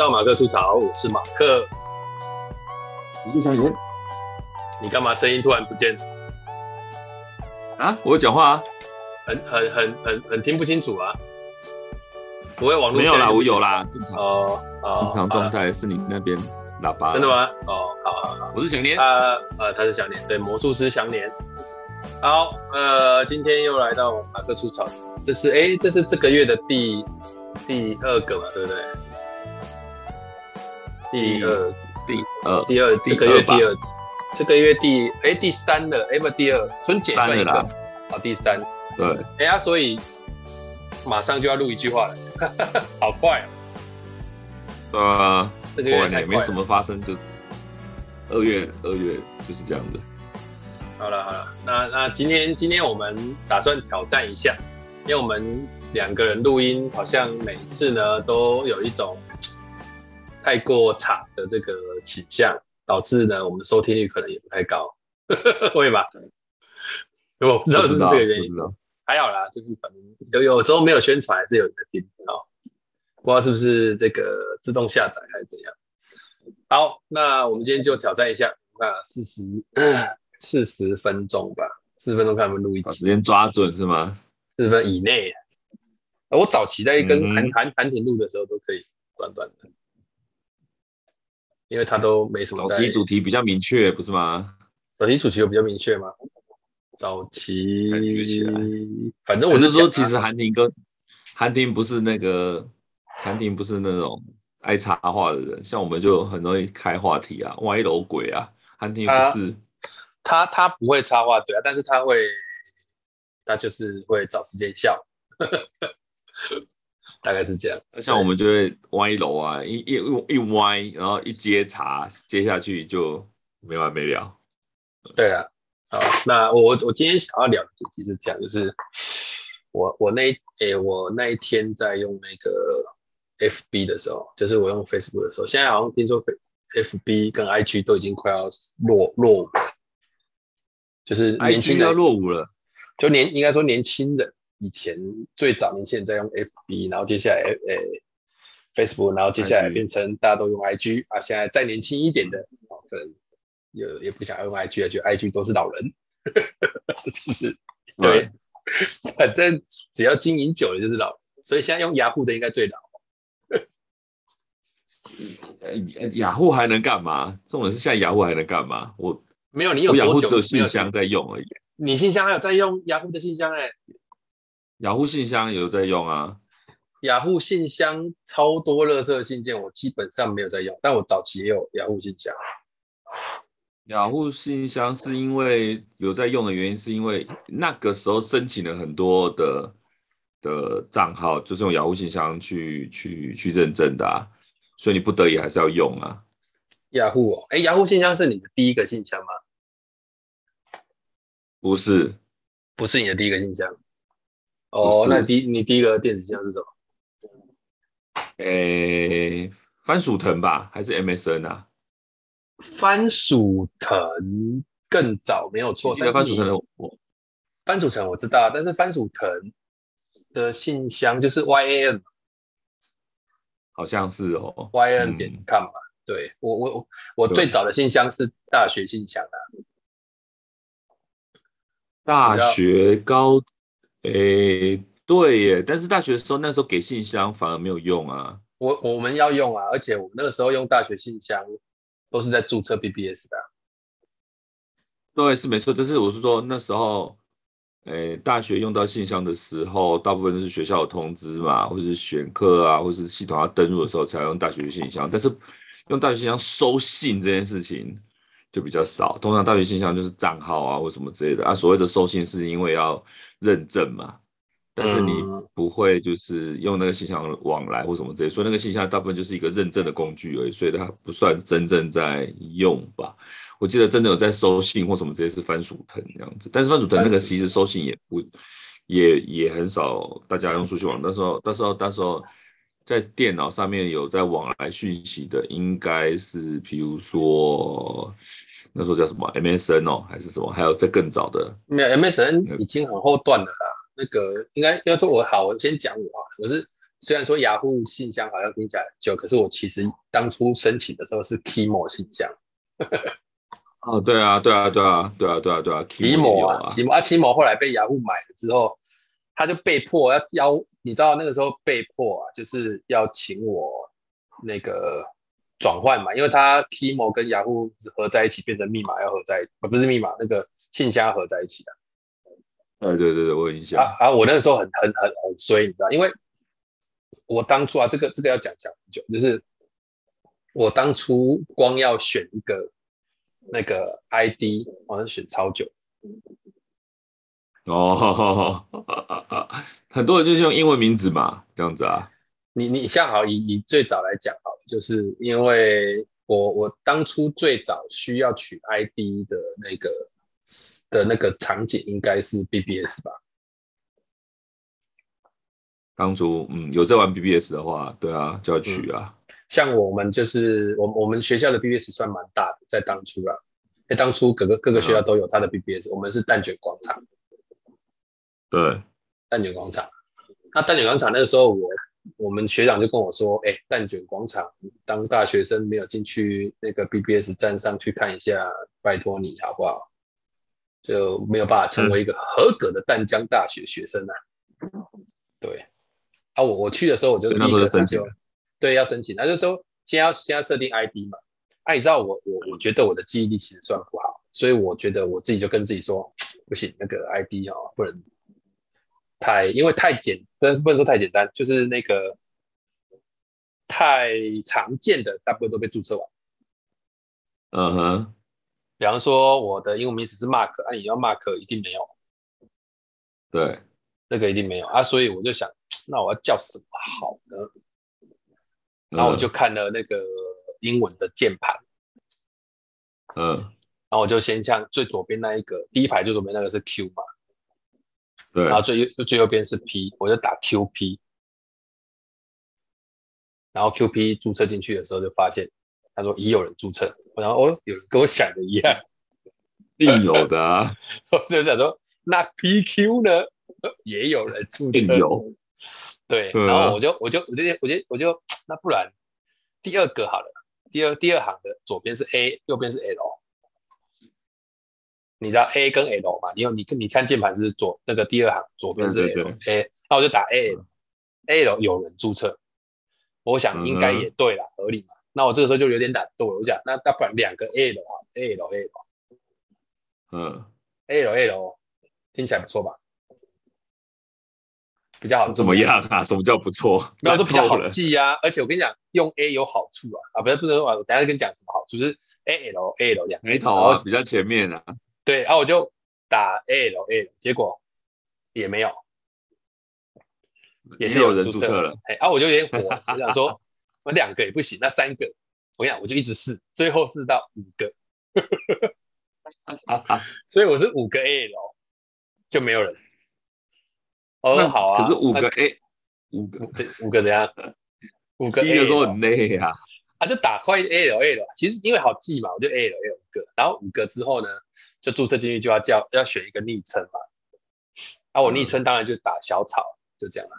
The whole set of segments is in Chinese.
到马克出草，我是马克。你是小贤，你干嘛声音突然不见？啊，我有讲话啊，很很很很很听不清楚啊。不会网络没有啦，我有啦，正常哦，哦正常状态是你那边喇叭。真的吗？哦，好好好，我是祥年，呃呃，他是祥年，对，魔术师祥年。好，呃，今天又来到马克出草，这是哎，这是这个月的第第二个嘛，对不对？第二，第二，第二，这个月第二，这个月第，哎，第三了，哎，不，第二，春节算一个，好，第三，对，哎呀，所以马上就要录一句话了，好快啊，呃，这个月也没什么发生，就二月，二月就是这样的。好了好了，那那今天今天我们打算挑战一下，因为我们两个人录音，好像每次呢都有一种。太过长的这个倾向，导致呢我们收听率可能也不太高，会吧？我不知道是不是这个原因，还好啦，就是反正有有时候没有宣传还是有人在听哦，不知道是不是这个自动下载还是怎样。好，那我们今天就挑战一下，那四十 四十分钟吧，四十分钟看我们录一集，时间抓准是吗？四十分以内。我早期在跟韩韩韩婷录的时候都可以短短的。因为他都没什么。早期主题比较明确，不是吗？早期主题有比较明确吗？早期，反正我是说，其实韩婷跟韩婷不是那个韩婷不是那种爱插话的人，像我们就很容易开话题啊，歪楼鬼啊。韩婷不是，他他，他不会插话对啊，但是他会，他就是会找时间笑。大概是这样，那像我们就会歪楼啊，一一一歪，然后一接茬，接下去就没完没了。对啊，好，那我我今天想要聊的主题是这样，就是我我那诶、欸、我那一天在用那个 FB 的时候，就是我用 Facebook 的时候，现在好像听说 FB 跟 IG 都已经快要落落伍了，就是年轻人要落伍了，就年应该说年轻人。以前最早年轻人在用 FB，然后接下来诶、欸、Facebook，然后接下来变成大家都用 IG 啊。现在再年轻一点的，可能也也不想要用 IG 了，觉得 IG 都是老人，就是对，反正只要经营久了就是老人。所以现在用雅虎的应该最老。雅虎还能干嘛？重点是现在雅虎还能干嘛？我没有，你有多久只有信箱在用而已。你信箱还有在用雅虎的信箱哎、欸？雅虎信箱有在用啊，雅虎信箱超多垃圾信件，我基本上没有在用，但我早期也有雅虎信箱。雅虎信箱是因为有在用的原因，是因为那个时候申请了很多的的账号，就是用雅虎信箱去去去认证的啊，所以你不得已还是要用啊。雅虎哦，哎，雅虎信箱是你的第一个信箱吗？不是，不是你的第一个信箱。哦，那第你第一个电子信箱是什么？诶、欸，番薯藤吧，还是 MSN 啊？番薯藤更早，没有错。记得番薯藤的我，番薯藤我知道，但是番薯藤的信箱就是 YAN，好像是哦，YAN 点 com 吧。嗯、对我我我最早的信箱是大学信箱啊，大学高。诶、欸，对耶，但是大学的时候，那时候给信箱反而没有用啊。我我们要用啊，而且我们那个时候用大学信箱都是在注册 BBS 的。对，是没错。但是我是说那时候，诶、欸，大学用到信箱的时候，大部分都是学校的通知嘛，或者是选课啊，或者是系统要登录的时候才用大学信箱。但是用大学信箱收信这件事情就比较少，通常大学信箱就是账号啊或什么之类的啊。所谓的收信是因为要。认证嘛，但是你不会就是用那个信箱往来或什么之类，所以那个信箱大部分就是一个认证的工具而已，所以它不算真正在用吧。我记得真的有在收信或什么之类是番薯藤这样子，但是番薯藤那个其实收信也不也也很少大家用书信网，那时候那时候那时候在电脑上面有在往来讯息的，应该是比如说。那时候叫什么 MSN 哦，还是什么？还有在更早的？没有 MSN 已经很后段了啦。那个应该要说我好，我先讲我啊，我是虽然说雅虎信箱好像听起来很旧，可是我其实当初申请的时候是 Kimo 信箱。哦，对啊，对啊，对啊，对啊，对啊，对啊，Kimo 啊，Kimo 啊，Kimo 后来被雅虎买了之后，他就被迫要邀，你知道那个时候被迫啊，就是要请我那个转换嘛，因为他 Kimo 跟雅虎合在一起变成密码要合在，呃，不是密码，那个信箱合在一起的。哎，对对对，我有印象。啊啊，我那个时候很很很很衰，你知道，因为我当初啊，这个这个要讲讲很久，就是我当初光要选一个那个 ID，好像选超久。哦，好好好，很多人就是用英文名字嘛，这样子啊。你你像好以以最早来讲好，就是因为我我当初最早需要取 ID 的那个。的那个场景应该是 BBS 吧？当初嗯有在玩 BBS 的话，对啊就要取啊、嗯。像我们就是我我们学校的 BBS 算蛮大的，在当初啊，哎当初各个各个学校都有它的 BBS，、嗯、我们是蛋卷广场。对，蛋卷广场。那蛋卷广场那个时候我，我我们学长就跟我说，哎，蛋卷广场当大学生没有进去那个 BBS 站上去看一下，拜托你好不好？就没有办法成为一个合格的淡江大学学生啊。对，啊，我我去的时候我就立刻申请，对，要申请。他就说先要先要设定 ID 嘛。啊，你知道我我我觉得我的记忆力其实算不好，所以我觉得我自己就跟自己说，不行，那个 ID 哦，不能太，因为太简，不能不能说太简单，就是那个太常见的，大部分都被注册完。嗯哼。比方说，我的英文名字是 Mark，啊，你要 Mark 一定没有，对，这个一定没有。啊，所以我就想，那我要叫什么好呢？然后我就看了那个英文的键盘，嗯，然后我就先像最左边那一个，第一排最左边那个是 Q 嘛，对，然后最右最右边是 P，我就打 QP，然后 QP 注册进去的时候就发现。他说已有人注册，然后哦，有人跟我想的一样，必有的啊。我就想说，那 PQ 呢，也有人注册，有，对。然后我就我就我就我就我就那不然第二个好了，第二第二行的左边是 A，右边是 L，你知道 A 跟 L 嘛？你有你你看键盘是左那个第二行左边是 L，A，那我就打 A，L 有人注册，我想应该也对啦，合理嘛。那我这个时候就有点懒惰，我讲那那不然两个 A 的话，A L A L，嗯，A L A L 听起来不错吧？比较好，怎么样啊？什么叫不错？没有说比较好记啊，而且我跟你讲，用 A 有好处啊，啊不是不是，我等下跟你讲什么好处，就是 A L A L 两个 A 头啊，比较前面啊。对，然后我就打 A L A 结果也没有，也是有人注册了，哎，啊我就有点火，我想说。我两个也不行，那三个，我讲，我就一直试，最后试到五个，所以我是五个 A L，，就没有人。哦，好啊，可是五个 A，五个这五个怎样？五个 A 的时候很累啊，啊就打快 A L A 了其实因为好记嘛，我就 A L A 五个，然后五个之后呢，就注册进去就要叫要选一个昵称嘛，啊我昵称当然就打小草，就这样了。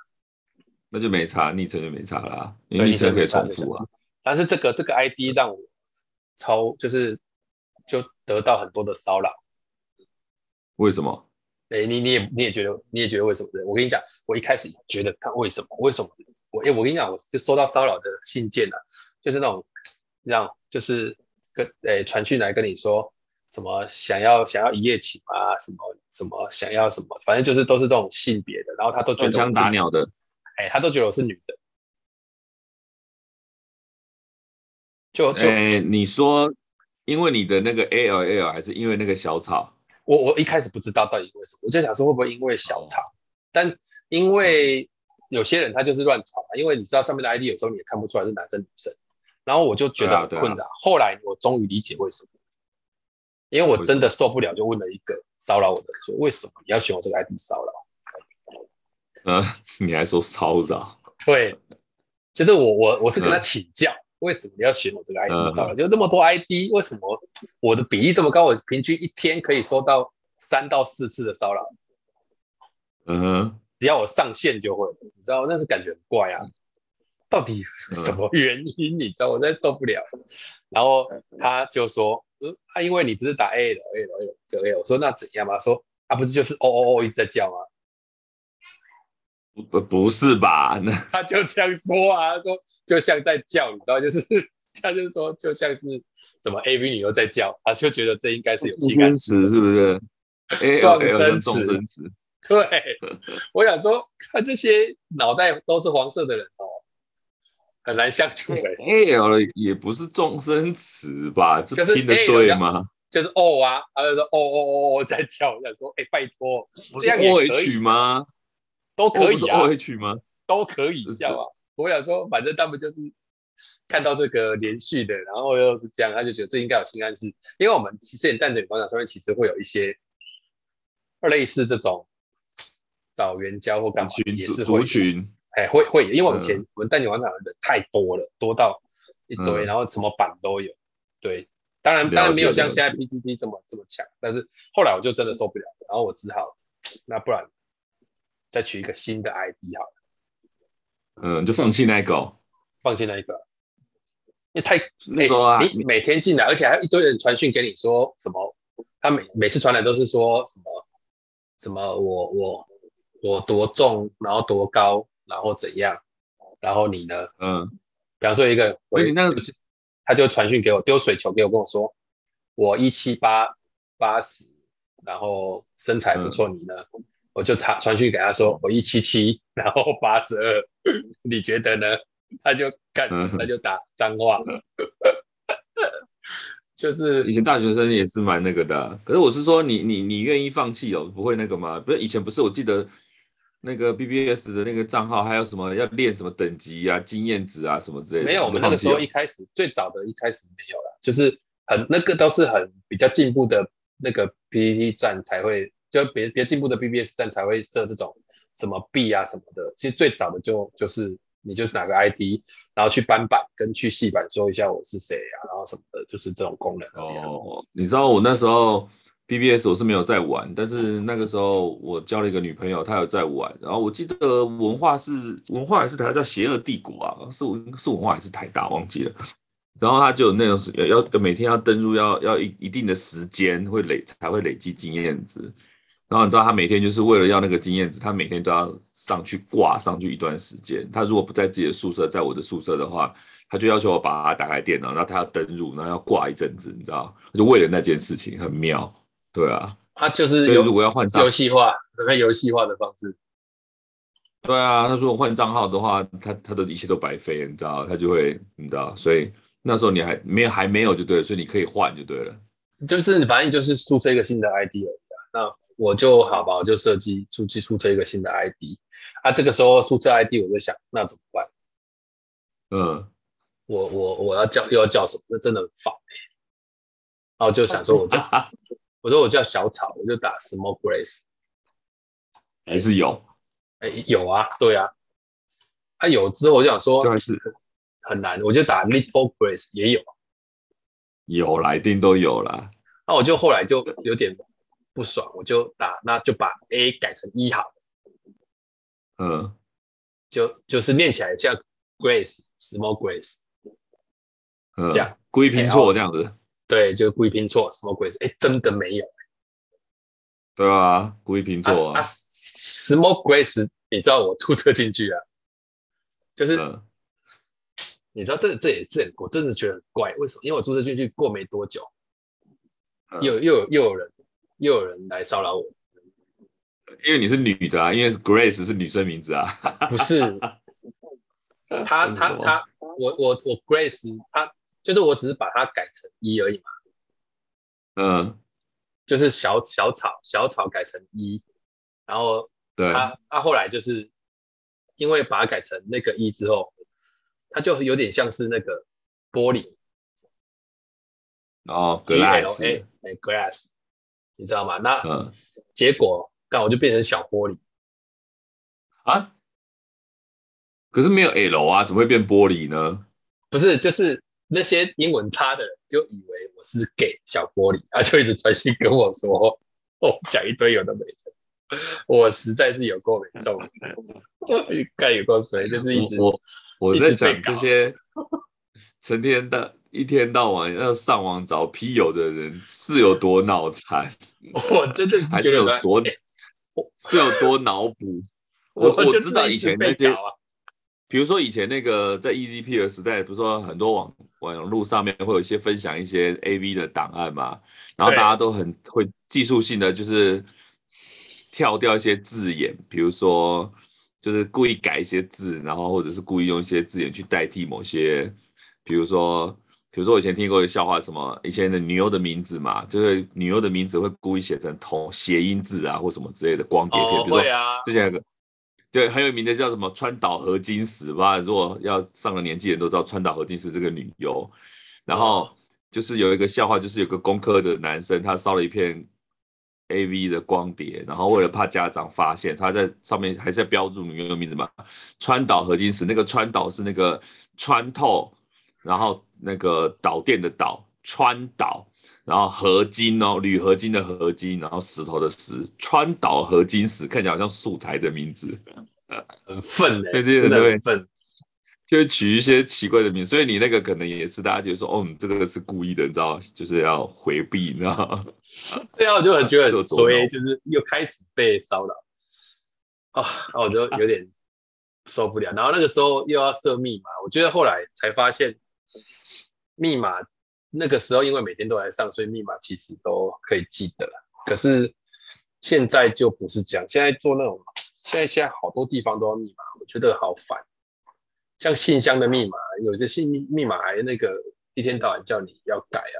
那就没差，昵称就没差啦，因为昵称可以重复啊。但是这个这个 ID 让我超就是就得到很多的骚扰。为什么？哎、欸，你你也你也觉得你也觉得为什么？我跟你讲，我一开始觉得看为什么为什么我哎、欸、我跟你讲，我就收到骚扰的信件了、啊，就是那种让就是跟哎传讯来跟你说什么想要想要一夜情啊，什么什么想要什么，反正就是都是这种性别的，然后他都觉得枪打鸟的。哎，他都觉得我是女的，就就、欸、你说，因为你的那个 A L L 还是因为那个小草？我我一开始不知道到底为什么，我就想说会不会因为小草？哦、但因为有些人他就是乱草嘛，因为你知道上面的 ID 有时候你也看不出来是男生女生，然后我就觉得很困扰。啊啊、后来我终于理解为什么，因为我真的受不了，就问了一个骚扰我的人说：为什么你要选我这个 ID 骚扰？嗯，你还说骚扰？对，就是我我我是跟他请教，嗯、为什么你要选我这个 ID 骚扰？嗯、就这么多 ID，为什么我的比例这么高？我平均一天可以收到三到四次的骚扰。嗯哼，只要我上线就会，你知道那是感觉很怪啊。到底什么原因？你知道，我真受不了。然后他就说，嗯，他因为你不是打 A 的 A 的 A 的 A，我说那怎样嘛？说他不是就是哦哦哦一直在叫吗？不不是吧？那 他就这样说啊，他说就像在叫，你知道，就是 他就说就像是什么 AV 女优在叫，他就觉得这应该是有性暗示，是不是？撞生词，对，我想说，看这些脑袋都是黄色的人哦，很难相处哎。L 也不是众声词吧？就是听得对吗？就是哦啊，他就说哦哦哦哦在叫，我想说，哎，拜托，这样也可以吗？都可以啊，O H 吗？都可以叫啊。我想说，反正他们就是看到这个连续的，然后又是这样，他就觉得这应该有心暗示，因为我们其实演蛋仔女广场上面其实会有一些。类似这种找援交或干嘛也是族群，哎，会会，因为我们前我们蛋姐广场的人太多了，多到一堆，然后什么版都有。对，当然当然没有像现在 PTT 这么这么强，但是后来我就真的受不了，然后我只好那不然再取一个新的 ID 好了。嗯，就放弃那个，放弃那一个，因为太那时候啊，你每天进来，而且还有一堆人传讯给你说什么，他每每次传来都是说什么。什么我我我多重，然后多高，然后怎样，然后你呢？嗯，比方说一个，我那个他就传讯给我，丢水球给我，跟我说我一七八八十，然后身材不错，你呢？嗯、我就他传讯给他说我一七七，然后八十二，你觉得呢？他就干，他就打脏话。嗯 就是以前大学生也是蛮那个的，啊，可是我是说你你你愿意放弃哦，不会那个吗？不是以前不是我记得那个 BBS 的那个账号还有什么要练什么等级啊、经验值啊什么之类的。没有，我们那个时候一开始最早的一开始没有了，就是很那个都是很比较进步的那个 PPT 站才会，就别别进步的 BBS 站才会设这种什么币啊什么的。其实最早的就就是。你就是哪个 ID，然后去搬板跟去细板说一下我是谁啊，然后什么的，就是这种功能。哦，你知道我那时候 BBS 我是没有在玩，但是那个时候我交了一个女朋友，她有在玩。然后我记得文化是文化还是台叫邪恶帝国啊，是文是文化还是台大忘记了。然后他就有那种是要每天要登入要要一一定的时间会累才会累积经验值。然后你知道他每天就是为了要那个经验值，他每天都要上去挂上去一段时间。他如果不在自己的宿舍，在我的宿舍的话，他就要求我把他打开电脑，然后他要登入，然后要挂一阵子，你知道？就为了那件事情，很妙。对啊，他就是如果要换账，游戏化，很游戏化的方式。对啊，他如果换账号的话，他他的一切都白费，你知道？他就会，你知道？所以那时候你还没有还没有就对了，所以你可以换就对了。就是反正就是注册一个新的 ID 了。那我就好吧，我就设计出去注册一个新的 ID，啊，这个时候注册 ID 我就想，那怎么办？嗯，我我我要叫又要叫什么？那真的很烦哎。然后就想说，我叫 我说我叫小草，我就打 Small Grace，还是有？哎，有啊，对啊，他、啊、有之后我就想说，就是很难，我就打 Little Grace 也有，有啦，一定都有啦。那我就后来就有点。不爽，我就打，那就把 A 改成一好了。嗯，就就是念起来像 Grace，Small Grace，嗯，这样故意拼错这样子。对，就故意拼错 Small Grace，哎，真的没有。对啊，故意拼错啊，啊。Small Grace，你知道我注册进去啊，就是、嗯、你知道这这也是很，我真的觉得很怪，为什么？因为我注册进去过没多久，嗯、又又有又有人。又有人来骚扰我，因为你是女的啊，因为 Grace 是女生名字啊，不是，他他他，我我我 Grace，他就是我只是把它改成一而已嘛，嗯，就是小小草小草改成一，然后对，他他后来就是因为把它改成那个一之后，它就有点像是那个玻璃，哦，Glass，哎，Glass。你知道吗？那结果，刚、嗯、我就变成小玻璃啊！可是没有 L 啊，怎么会变玻璃呢？不是，就是那些英文差的人就以为我是 gay 小玻璃，他就一直传讯跟我说，哦，讲一堆有的没的，我实在是有够没受，该有够谁，就是一直我我在讲这些成天的一天到晚要上网找批友的人是有多脑残，我真的是还是有多是有多脑补。我我知道以前那些，比如说以前那个在 EZP 的时代，不是说很多网网络上面会有一些分享一些 AV 的档案嘛，然后大家都很会技术性的就是跳掉一些字眼，比如说就是故意改一些字，然后或者是故意用一些字眼去代替某些，比如说。比如说我以前听过一个笑话，什么以前的女优的名字嘛，就是女优的名字会故意写成同谐音字啊，或什么之类的光碟片。哦、比如说之前有个对很有名的叫什么川岛合金石吧，如果要上了年纪的人都知道川岛合金石这个女优。然后就是有一个笑话，就是有个工科的男生，他烧了一片 AV 的光碟，然后为了怕家长发现，他在上面还是在标注女优的名字嘛，川岛合金石，那个川岛是那个穿透。然后那个导电的导川岛，然后合金哦，铝合金的合金，然后石头的石，川岛合金石，看起来好像素材的名字，很粪的，所以这些人都会粪，就会取一些奇怪的名字。所以你那个可能也是大家觉得说，哦，你这个是故意的，你知道，就是要回避，你知道吗？对啊，我就很觉得很衰，就是又开始被骚扰啊，那我就有点受不了。然后那个时候又要设密码，我觉得后来才发现。密码那个时候，因为每天都来上，所以密码其实都可以记得。可是现在就不是这样，现在做那种，现在现在好多地方都要密码，我觉得好烦。像信箱的密码，有些信密密码还那个一天到晚叫你要改啊。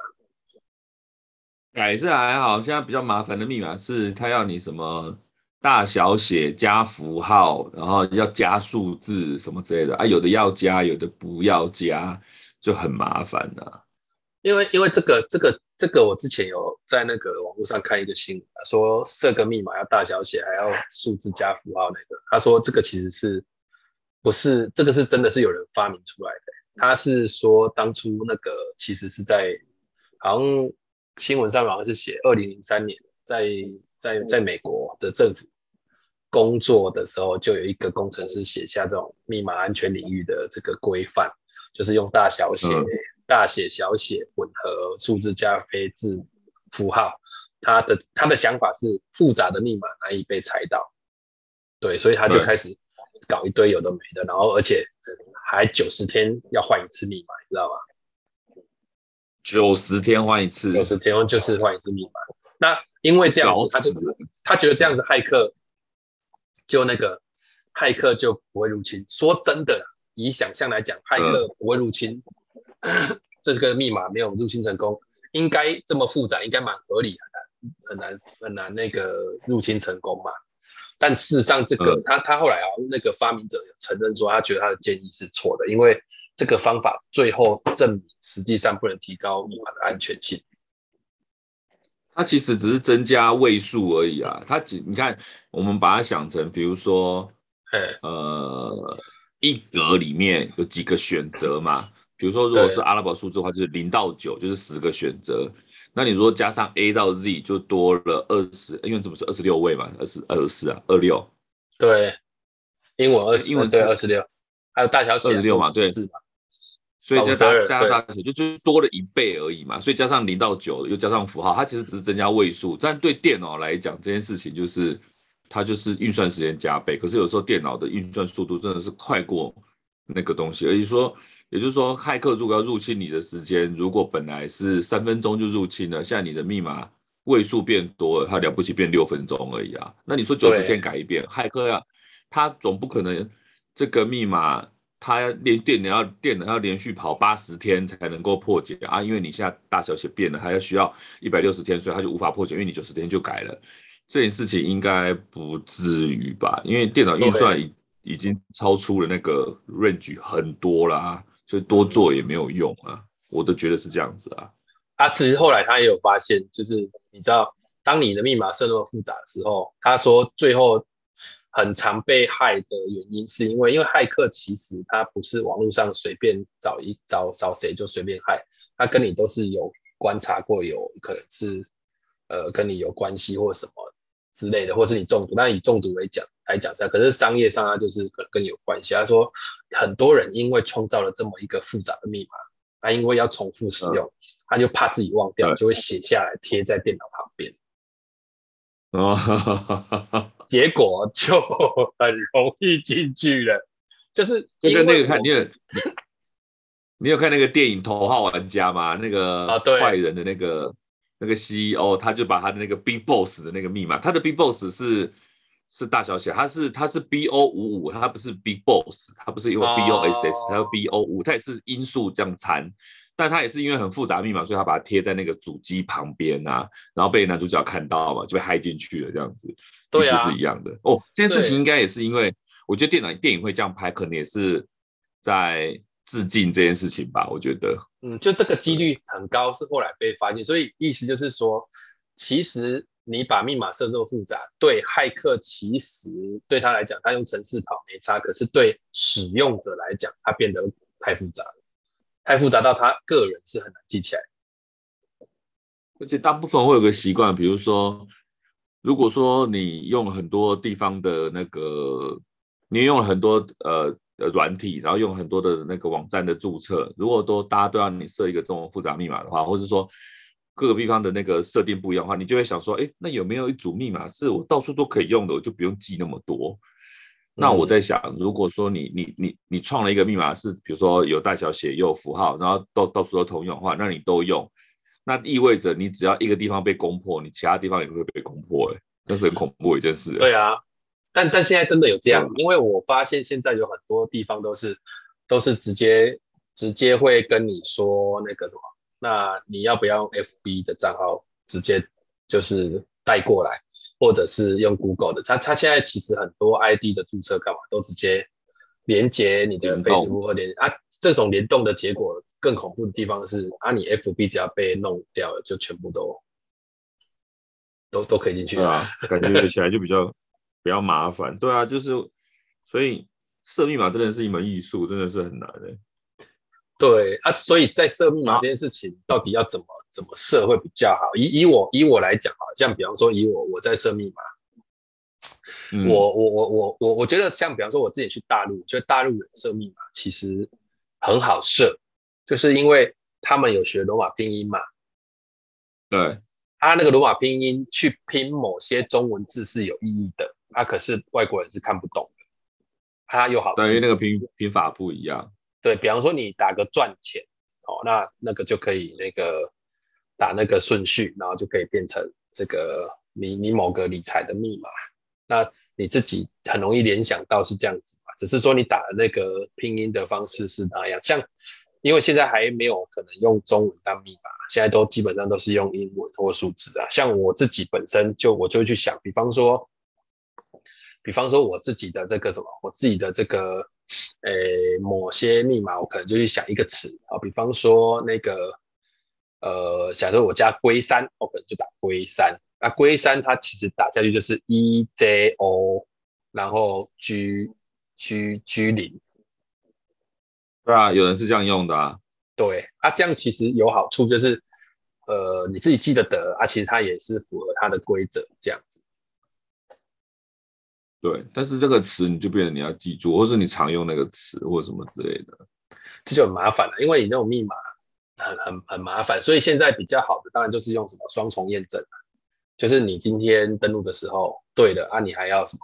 改是还好，现在比较麻烦的密码是他要你什么大小写加符号，然后要加数字什么之类的啊，有的要加，有的不要加。就很麻烦了、啊，因为因为这个这个这个，我之前有在那个网络上看一个新闻，说设个密码要大小写，还要数字加符号那个。他说这个其实是不是这个是真的是有人发明出来的？他是说当初那个其实是在好像新闻上好像是写二零零三年在在在美国的政府工作的时候，就有一个工程师写下这种密码安全领域的这个规范。就是用大小写、嗯、大写、小写混合数字加非字符号，他的他的想法是复杂的密码难以被猜到，对，所以他就开始搞一堆有的没的，然后而且还九十天要换一次密码，你知道吗？九十天换一次，九十天就是换一次密码。那因为这样子，他就他觉得这样子骇客就那个骇客就不会入侵。说真的。以想象来讲，骇客不会入侵，嗯、这个密码没有入侵成功，应该这么复杂，应该蛮合理，很难很难很难那个入侵成功嘛。但事实上，这个、嗯、他他后来啊，那个发明者有承认说，他觉得他的建议是错的，因为这个方法最后证明实际上不能提高密码的安全性。它其实只是增加位数而已啊。它只你看，我们把它想成，比如说，呃。一格里面有几个选择嘛？比如说，如果是阿拉伯数字的话，就是零到九，就是十个选择。那你如果加上 A 到 Z，就多了二十，因为怎么是二十六位嘛？二十二十四啊，二六。对，英文二十，英文对二十六，还有大小写二十六嘛？对，是嘛？所以加大加大写就就多了一倍而已嘛。所以加上零到九，又加上符号，它其实只是增加位数。但对电脑来讲，这件事情就是。它就是运算时间加倍，可是有时候电脑的运算速度真的是快过那个东西，而且说，也就是说，骇客如果要入侵你的时间，如果本来是三分钟就入侵了，现在你的密码位数变多了，它了不起变六分钟而已啊。那你说九十天改一遍，骇客呀，他总不可能这个密码，他连电脑要电脑要连续跑八十天才能够破解啊，因为你现在大小写变了，还要需要一百六十天，所以他就无法破解，因为你九十天就改了。这件事情应该不至于吧？因为电脑运算已已经超出了那个 range 很多啦，所以多做也没有用啊。我都觉得是这样子啊。啊，其实后来他也有发现，就是你知道，当你的密码设那么复杂的时候，他说最后很常被害的原因，是因为因为骇客其实他不是网络上随便找一找找谁就随便害，他跟你都是有观察过，有可能是呃跟你有关系或什么。之类的，或是你中毒。那以中毒为讲来讲，这样可是商业上它就是可能跟你有关系。他说很多人因为创造了这么一个复杂的密码，他因为要重复使用，他就怕自己忘掉，就会写下来贴在电脑旁边。哦，结果就很容易进去了，就是就跟那个看，你有你有看那个电影《头号玩家》吗？那个坏人的那个、啊、那个 CEO，他就把他的那个 Big Boss 的那个密码，他的 Big Boss 是是大小写，他是他是 B O 五五，他不是 Big Boss，他不是因为 B O S S，他是 B O 五，他也是因数这样缠。但他也是因为很复杂的密码，所以他把它贴在那个主机旁边啊，然后被男主角看到嘛，就被嗨进去了，这样子，意思是一样的。哦，这件事情应该也是因为，我觉得电脑电影会这样拍，可能也是在致敬这件事情吧。我觉得，嗯，就这个几率很高，是后来被发现，所以意思就是说，其实你把密码设这么复杂，对骇客其实对他来讲，他用程式跑没差，可是对使用者来讲，他变得太复杂了。太复杂到他个人是很难记起来，而且大部分会有个习惯，比如说，如果说你用了很多地方的那个，你用了很多呃呃软体，然后用很多的那个网站的注册，如果都大家都要你设一个这种复杂密码的话，或是说各个地方的那个设定不一样的话，你就会想说，哎，那有没有一组密码是我到处都可以用的，我就不用记那么多。那我在想，如果说你你你你创了一个密码是，比如说有大小写又有符号，然后到到处都通用的话，那你都用，那意味着你只要一个地方被攻破，你其他地方也会被攻破，哎，那是很恐怖的一件事。对啊，但但现在真的有这样，因为我发现现在有很多地方都是都是直接直接会跟你说那个什么，那你要不要用 FB 的账号直接就是带过来？或者是用 Google 的，他他现在其实很多 ID 的注册干嘛都直接连接你的 Facebook 或连啊，这种联动的结果更恐怖的地方是啊，你 FB 只要被弄掉了，就全部都都都可以进去了，啊，感觉起来就比较比较麻烦。对啊，就是所以设密码真的是一门艺术，真的是很难的。对啊，所以在设密码这件事情到底要怎么？怎么设会比较好？以以我以我来讲啊，像比方说以我我在设密码，嗯、我我我我我我觉得像比方说我自己去大陆，就大陆人设密码其实很好设，就是因为他们有学罗马拼音嘛。对，他那个罗马拼音去拼某些中文字是有意义的，他可是外国人是看不懂的，他又好，等于那个拼拼法不一样。对，比方说你打个赚钱，哦，那那个就可以那个。打那个顺序，然后就可以变成这个你你某个理财的密码。那你自己很容易联想到是这样子嘛？只是说你打的那个拼音的方式是那样？像因为现在还没有可能用中文当密码，现在都基本上都是用英文或数字啊。像我自己本身就我就去想，比方说，比方说我自己的这个什么，我自己的这个诶某些密码，我可能就去想一个词啊，比方说那个。呃，假设我加龟山，我可能就打龟山。那龟山它其实打下去就是 E J O，然后 G G G 零。对啊，有人是这样用的啊。对啊，这样其实有好处，就是呃，你自己记得得啊，其实它也是符合它的规则这样子。对，但是这个词你就变得你要记住，或是你常用那个词或什么之类的，这就很麻烦了，因为你那种密码。很很很麻烦，所以现在比较好的当然就是用什么双重验证，就是你今天登录的时候对的啊，你还要什么？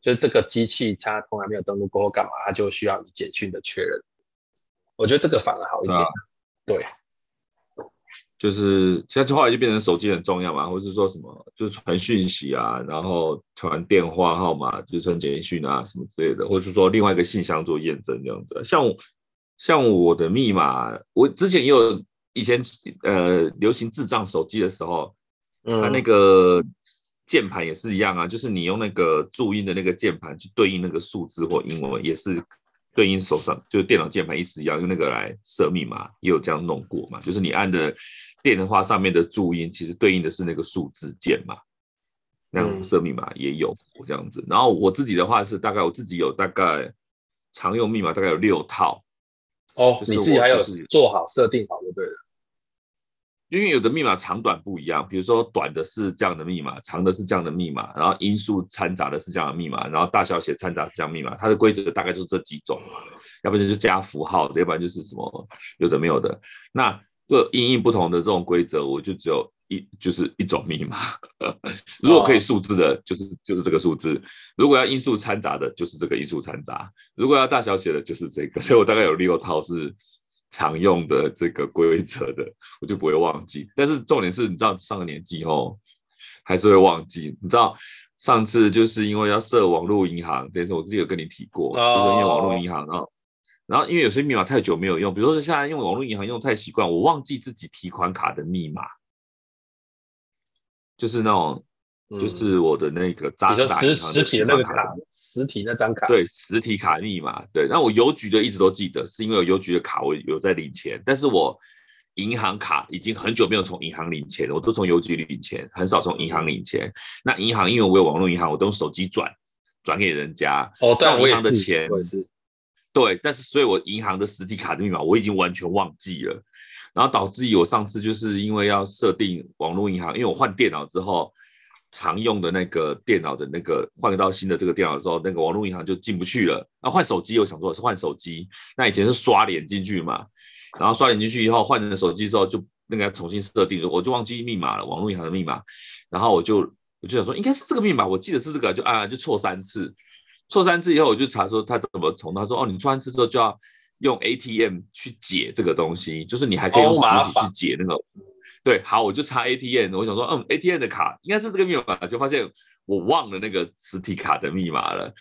就是这个机器它从来没有登录过后干嘛，它就需要你简讯的确认。我觉得这个反而好一点。啊、对，就是现在后来就变成手机很重要嘛，或者是说什么就是传讯息啊，然后传电话号码，就是传简讯啊什么之类的，或者是说另外一个信箱做验证这样子，像。像我的密码，我之前也有以前呃流行智障手机的时候，它那个键盘也是一样啊，就是你用那个注音的那个键盘去对应那个数字或英文，也是对应手上就是电脑键盘意思一样，用那个来设密码，也有这样弄过嘛，就是你按的电话上面的注音，其实对应的是那个数字键嘛，那样设密码也有这样子。然后我自己的话是大概我自己有大概常用密码大概有六套。哦，你自己还有做好设定好就对了。因为有的密码长短不一样，比如说短的是这样的密码，长的是这样的密码，然后音数掺杂的是这样的密码，然后大小写掺杂是这样的密码，它的规则大概就是这几种，要不然就是加符号，要不然就是什么有的没有的。那各因应不同的这种规则，我就只有一就是一种密码。如果可以数字的，就是就是这个数字；如果要音数掺杂的，就是这个音数掺杂；如果要大小写的，就是这个。所以我大概有六套是。常用的这个规则的，我就不会忘记。但是重点是，你知道上个年纪后还是会忘记。你知道上次就是因为要设网络银行这件事，我记得有跟你提过，就是因为网络银行，然后然后因为有些密码太久没有用，比如说现在用网络银行用太习惯，我忘记自己提款卡的密码，就是那种。就是我的那个渣打银行的实实体的那个卡，实体那张卡，对，实体卡密码，对。那我邮局的一直都记得，是因为我邮局的卡我有在领钱，但是我银行卡已经很久没有从银行领钱了，我都从邮局里领钱，很少从银行领钱。那银行因为我有网络银行，我都用手机转转给人家。哦，对，我银行的钱，我也是。对，但是所以我银行的实体卡的密码我已经完全忘记了，然后导致于我上次就是因为要设定网络银行，因为我换电脑之后。常用的那个电脑的那个换到新的这个电脑的时候，那个网络银行就进不去了。那换手机，我想说是换手机。那以前是刷脸进去嘛，然后刷脸进去以后换成手机之后，就那个要重新设定，我就忘记密码了，网络银行的密码。然后我就我就想说应该是这个密码，我记得是这个，就啊就错三次，错三次以后我就查说他怎么重，他说哦你错三次之后就要用 ATM 去解这个东西，就是你还可以用实体去解那个。对，好，我就插 ATM，我想说，嗯，ATM 的卡应该是这个密码，就发现我忘了那个实体卡的密码了，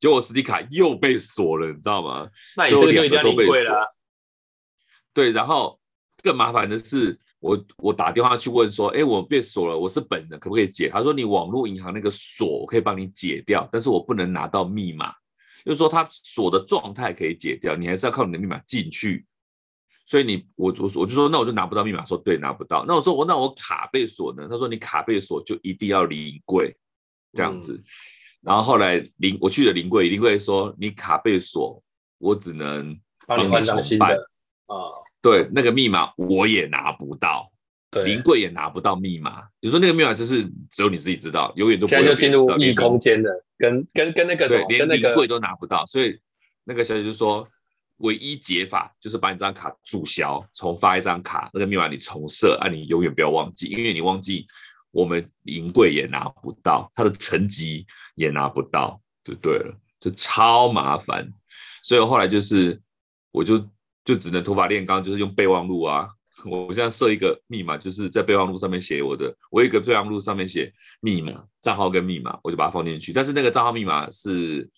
结果实体卡又被锁了，你知道吗？那你这个就一定要临柜了。对，然后更麻烦的是，我我打电话去问说，哎，我被锁了，我是本人，可不可以解？他说你网络银行那个锁我可以帮你解掉，但是我不能拿到密码，就是说他锁的状态可以解掉，你还是要靠你的密码进去。所以你我我我就说，那我就拿不到密码。说对，拿不到。那我说我那我卡被锁呢？他说你卡被锁就一定要临柜这样子。嗯、然后后来临我去了临柜，临柜说你卡被锁，我只能帮你换张新的啊。对，那个密码我也拿不到，对，临柜也拿不到密码。你说那个密码就是只有你自己知道，永远都不会。现在就进入异空间的，跟跟跟那个对，连临柜都拿不到。所以那个小姐就说。唯一解法就是把你这张卡注销，重发一张卡，那个密码你重设，啊，你永远不要忘记，因为你忘记，我们银柜也拿不到，它的层级也拿不到，就对了，就超麻烦。所以后来就是，我就就只能土法炼钢，就是用备忘录啊。我现在设一个密码，就是在备忘录上面写我的，我有一个备忘录上面写密码、账号跟密码，我就把它放进去。但是那个账号密码是。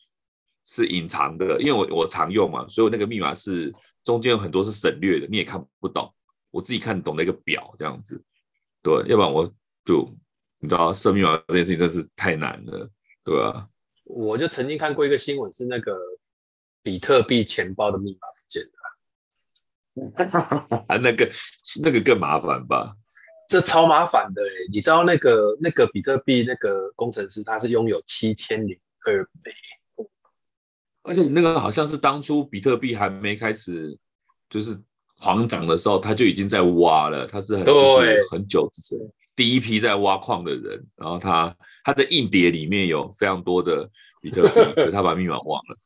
是隐藏的，因为我我常用嘛，所以我那个密码是中间有很多是省略的，你也看不懂，我自己看懂那个表这样子，对，要不然我就你知道设密码这件事情真是太难了，对吧？我就曾经看过一个新闻，是那个比特币钱包的密码不见了，那个那个更麻烦吧？这超麻烦的诶，你知道那个那个比特币那个工程师他是拥有七千零二枚。而且你那个好像是当初比特币还没开始就是狂涨的时候，他就已经在挖了。他是很就是很久之前第一批在挖矿的人，然后他他的硬碟里面有非常多的比特币，可是他把密码忘了，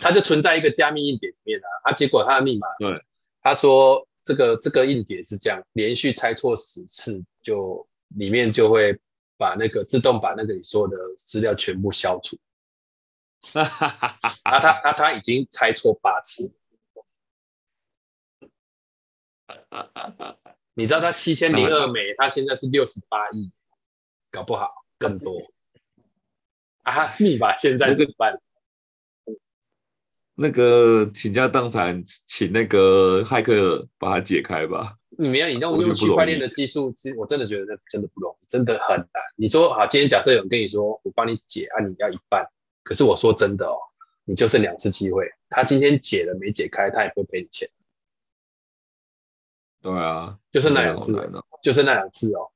他就存在一个加密硬碟里面啊。啊，结果他的密码，对，他说这个这个硬碟是这样，连续猜错十次，就里面就会把那个自动把那个你说的资料全部消除。哈哈哈！他他他他已经猜错八次，你知道他七千零二美，他现在是六十八亿，搞不好更多 啊！密码现在怎么办？那个倾家荡产，请那个骇客把它解开吧。你没有，你用用区块链的技术，其实我真的觉得那真的不容易，真的很难。你说好，今天假设有人跟你说，我帮你解啊，你要一半。可是我说真的哦，你就剩两次机会。他今天解了没解开，他也不会赔你钱。对啊，就剩那两次，就剩那两次哦。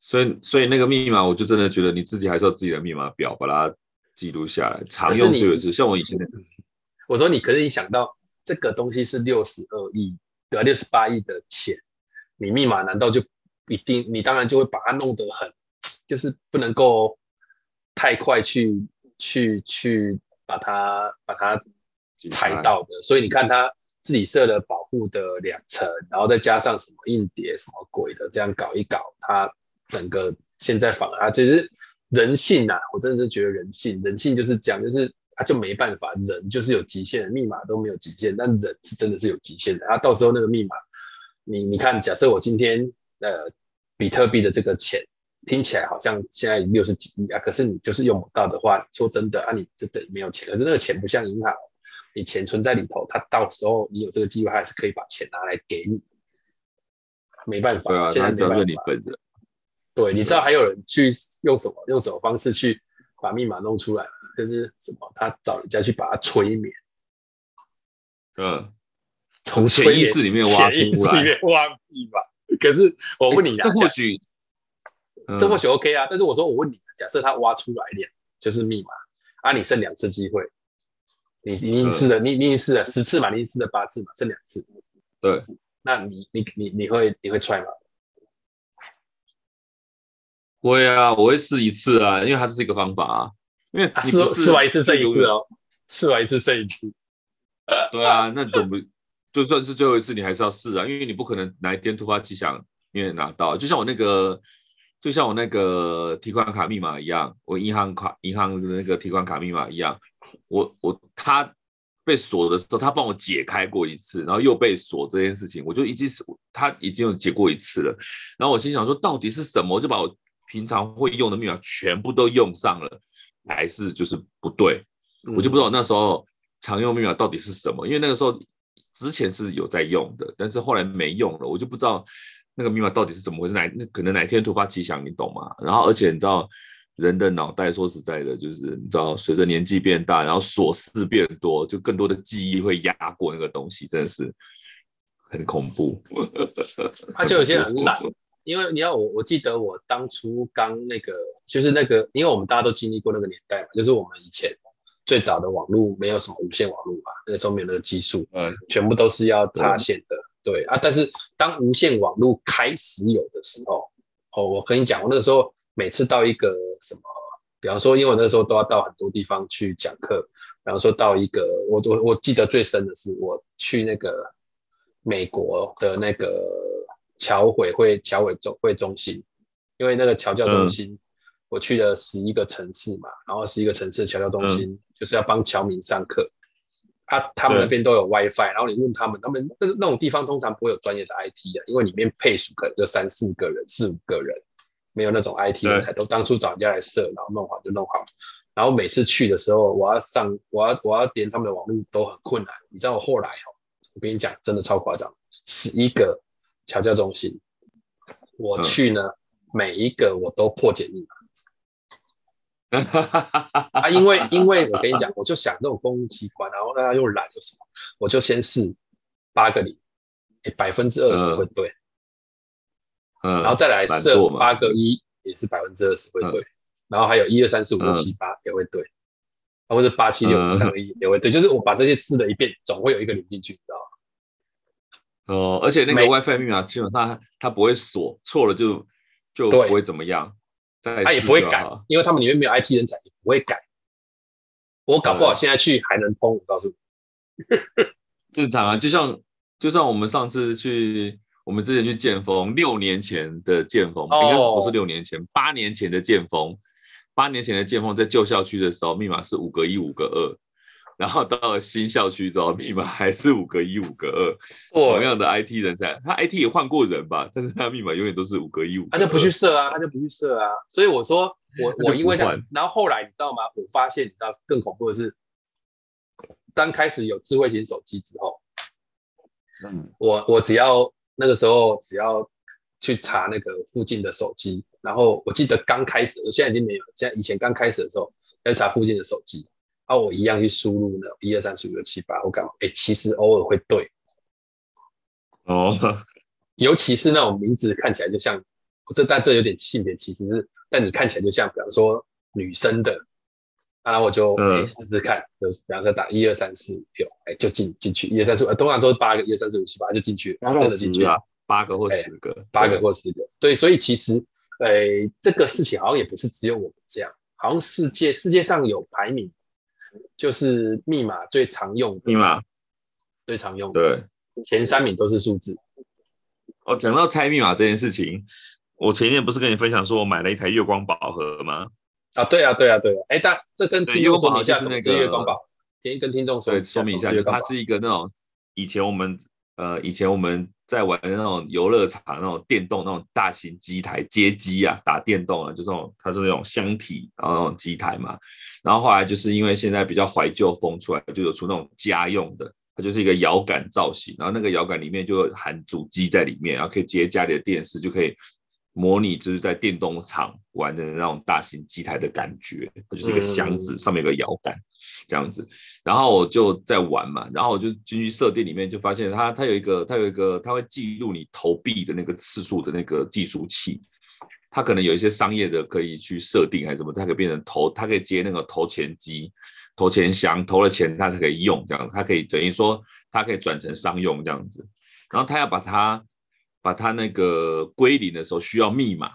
所以，所以那个密码，我就真的觉得你自己还是要自己的密码表，把它记录下来，常用是有是。像我以前的，我说你可是你想到这个东西是六十二亿对吧？六十八亿的钱，你密码难道就一定？你当然就会把它弄得很，就是不能够太快去去去把它把它踩到的。所以你看他自己设了保护的两层，然后再加上什么硬碟什么鬼的，这样搞一搞，他整个现在反而他就是人性呐、啊，我真的是觉得人性，人性就是讲就是。他就没办法，人就是有极限的，密码都没有极限，但人是真的是有极限的。他到时候那个密码，你你看，假设我今天呃比特币的这个钱听起来好像现在六十几亿啊，可是你就是用不到的话，说真的啊，你这等于没有钱。可是那个钱不像银行，你钱存在里头，他到时候你有这个机会，还是可以把钱拿来给你。没办法，对啊，现在没办法。你本人。对，你知道还有人去用什么用什么方式去把密码弄出来？就是什么，他找人家去把它催眠，嗯，从潜意识里面挖出来，潜意识里面挖密码。可是我问你、啊，这或许，这或许 OK 啊。但是我说我问你，假设他挖出来两就是密码，啊，你剩两次机会，你你试了，你你试了十次嘛，你试了八次嘛，剩两次，对，那你你你你会你会踹吗？会啊，我会试一次啊，因为它是一个方法啊。因为试试完一次剩一次哦，试完一次剩一次。对啊，那总不就算是最后一次，你还是要试啊，因为你不可能哪一天突发奇想你也拿到。就像我那个，就像我那个提款卡密码一样，我银行卡银行的那个提款卡密码一样，我我他被锁的时候，他帮我解开过一次，然后又被锁这件事情，我就已经是他已经有解过一次了。然后我心想说，到底是什么？我就把我平常会用的密码全部都用上了。还是就是不对，我就不知道那时候常用密码到底是什么，因为那个时候之前是有在用的，但是后来没用了，我就不知道那个密码到底是怎么回事。哪那可能哪天突发奇想，你懂吗？然后而且你知道人的脑袋说实在的，就是你知道随着年纪变大，然后琐事变多，就更多的记忆会压过那个东西，真的是很恐怖。他就有些很懒。因为你要我，我记得我当初刚那个，就是那个，因为我们大家都经历过那个年代嘛，就是我们以前最早的网络没有什么无线网络嘛，那个时候没有那个技术，嗯，全部都是要插线的，对啊。但是当无线网络开始有的时候，哦，我跟你讲，我那个时候每次到一个什么，比方说，因为我那时候都要到很多地方去讲课，比方说到一个，我我我记得最深的是我去那个美国的那个。侨委会侨委总会中心，因为那个侨教中心，嗯、我去了十一个城市嘛，然后十一个城市的侨教中心、嗯、就是要帮侨民上课，啊，他们那边都有 WiFi，然后你问他们，他们那那种地方通常不会有专业的 IT 啊，因为里面配属可能就三四个人、四五个人，没有那种 IT 人才，都当初找人家来设，然后弄好就弄好，然后每次去的时候，我要上，我要我要连他们的网络都很困难，你知道我后来哦，我跟你讲，真的超夸张，十一个。调教中心，我去呢，嗯、每一个我都破解密码啊，因为因为我跟你讲，我就想这种公务机关，然后大家又懒又什么，我就先试八个零，百分之二十会对，嗯，然后再来设八个一，也是百分之二十会对，嗯、然后还有一二三四五六七八也会对，啊或者八七六五三二一也会对，就是我把这些试了一遍，总会有一个零进去，你知道吗？哦，而且那个 WiFi 密码基本上它不会锁，错了就就不会怎么样，它也不会改，因为他们里面没有 IT 人才，也不会改。我搞不好现在去还能通，我告诉你，正常啊，就像就像我们上次去，我们之前去剑锋，六年前的剑锋，应该不是六年前，八年前的剑锋，八年前的剑锋在旧校区的时候，密码是五个一五个二。然后到了新校区之后，密码还是五个一五个二，同样的 IT 人才，他 IT 也换过人吧，但是他密码永远都是五个一五。他就不去设啊，他就不去设啊。所以我说，我我因为这样，然后后来你知道吗？我发现你知道更恐怖的是，当开始有智慧型手机之后，嗯，我我只要那个时候只要去查那个附近的手机，然后我记得刚开始，我现在已经没有，现在以前刚开始的时候要查附近的手机。啊，我一样去输入呢，一二三四五六七八，我干嘛？哎，其实偶尔会对，哦，尤其是那种名字看起来就像，这但这有点性别歧视，是，但你看起来就像，比方说女生的，啊、然后我就哎试试看，就是比方说打一二三四五六，哎就进进去，一二三四五，通常都是八个，一二三四五七八就进去了，真的进去了，八个或十个，八个或十个。对，所以其实，呃，这个事情好像也不是只有我们这样，好像世界世界上有排名，就是密码最常用的密码最常用的，对，前三名都是数字。哦，讲到猜密码这件事情，我前一天不是跟你分享说我买了一台月光宝盒吗？啊，对啊，对啊，对啊。哎，但这跟听众说明一下，是那个月光宝，先跟听众说说明一下，就是它是一个那种以前我们呃以前我们在玩的那种游乐场那种电动那种大型机台街机啊，打电动啊，就这种它是那种箱体然后那种机台嘛。然后后来就是因为现在比较怀旧风出来，就有出那种家用的。它就是一个摇杆造型，然后那个摇杆里面就含主机在里面，然后可以接家里的电视，就可以模拟就是在电动场玩的那种大型机台的感觉。它就是一个箱子，上面有个摇杆这样子。然后我就在玩嘛，然后我就进去设定里面，就发现它它有一个它有一个它会记录你投币的那个次数的那个计数器。它可能有一些商业的可以去设定还是什么，它可以变成投，它可以接那个投钱机。投钱箱投了钱，它才可以用这样，它可以等于说，它可以转成商用这样子。然后他要把它把它那个归零的时候需要密码，